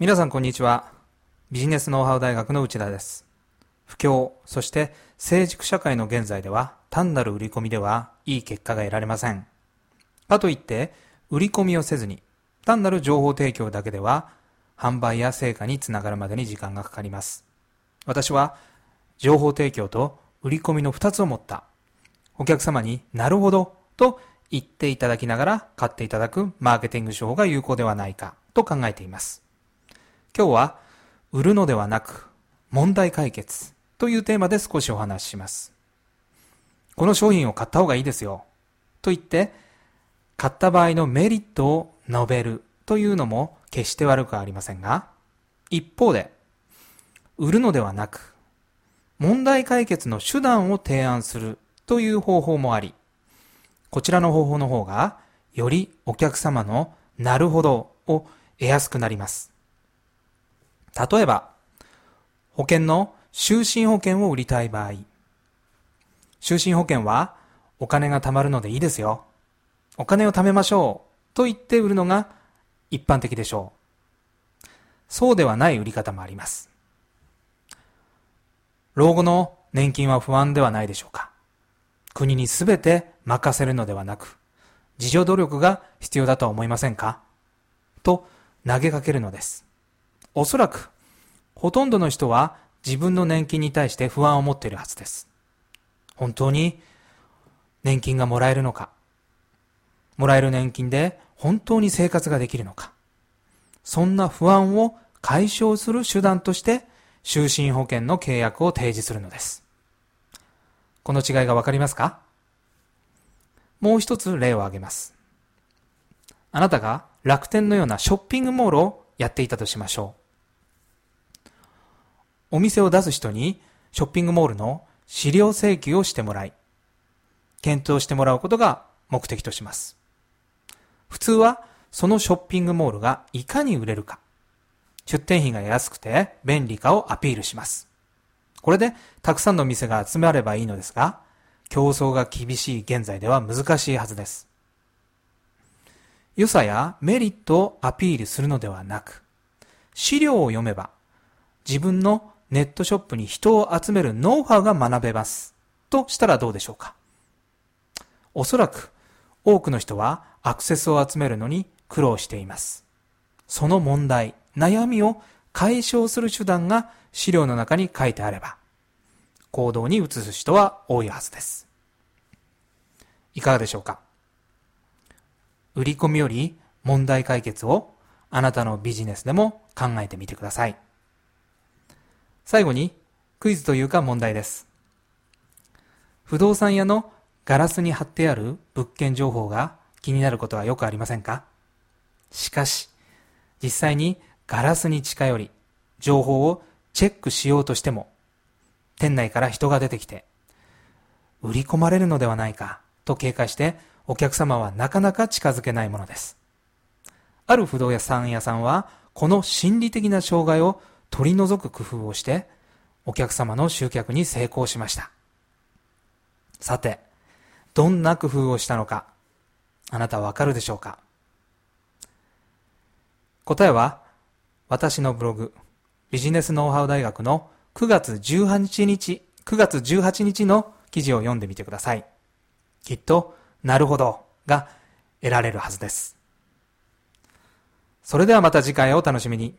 皆さんこんにちは。ビジネスノウハウ大学の内田です。不況、そして成熟社会の現在では単なる売り込みではいい結果が得られません。かといって売り込みをせずに単なる情報提供だけでは販売や成果につながるまでに時間がかかります。私は情報提供と売り込みの二つを持ったお客様になるほどと言っていただきながら買っていただくマーケティング手法が有効ではないかと考えています。今日は、売るのではなく、問題解決というテーマで少しお話しします。この商品を買った方がいいですよ。と言って、買った場合のメリットを述べるというのも決して悪くありませんが、一方で、売るのではなく、問題解決の手段を提案するという方法もあり、こちらの方法の方が、よりお客様のなるほどを得やすくなります。例えば、保険の就寝保険を売りたい場合、就寝保険はお金が貯まるのでいいですよ。お金を貯めましょうと言って売るのが一般的でしょう。そうではない売り方もあります。老後の年金は不安ではないでしょうか。国にすべて任せるのではなく、自助努力が必要だとは思いませんか？と投げかけるのです。おそらく、ほとんどの人は自分の年金に対して不安を持っているはずです。本当に年金がもらえるのかもらえる年金で本当に生活ができるのかそんな不安を解消する手段として就寝保険の契約を提示するのです。この違いがわかりますか？もう一つ例を挙げます。あなたが楽天のようなショッピングモールをやっていたとしましょう。お店を出す人にショッピングモールの資料請求をしてもらい、検討してもらうことが目的とします。普通はそのショッピングモールがいかに売れるか、出店費が安くて便利かをアピールします。これでたくさんの店が集まればいいのですが、競争が厳しい現在では難しいはずです。良さやメリットをアピールするのではなく、資料を読めば、自分のネットショップに人を集めるノウハウが学べます。としたらどうでしょうか？おそらく、多くの人はアクセスを集めるのに苦労しています。その問題、悩みを解消する手段が資料の中に書いてあれば、行動に移す人は多いはずです。いかがでしょうか？売り込みより問題解決をあなたのビジネスでも考えてみてください。最後にクイズというか問題です。不動産屋のガラスに貼ってある物件情報が気になることはよくありませんか？しかし、実際にガラスに近寄り、情報をチェックしようとしても、店内から人が出てきて、売り込まれるのではないかと警戒してお客様はなかなか近づけないものです。ある不動産屋さんは、この心理的な障害を取り除く工夫をして、お客様の集客に成功しました。さて、どんな工夫をしたのか、あなたはわかるでしょうか？答えは、私のブログ、ビジネスノウハウ大学の9月18日、9月18日の記事を読んでみてください。きっと、なるほどが得られるはずです。それではまた次回をお楽しみに。